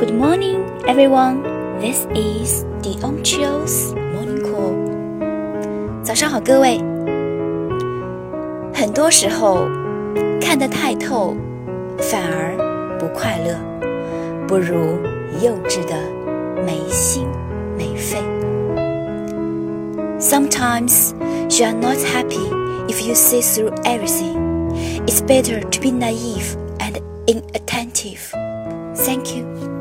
Good morning, everyone. This is the Onchio's Morning Call. 早上好，各位。很多时候看得太透，反而不快乐，不如幼稚的没心没肺。Sometimes you are not happy if you see through everything. It's better to be naive and inattentive. Thank you.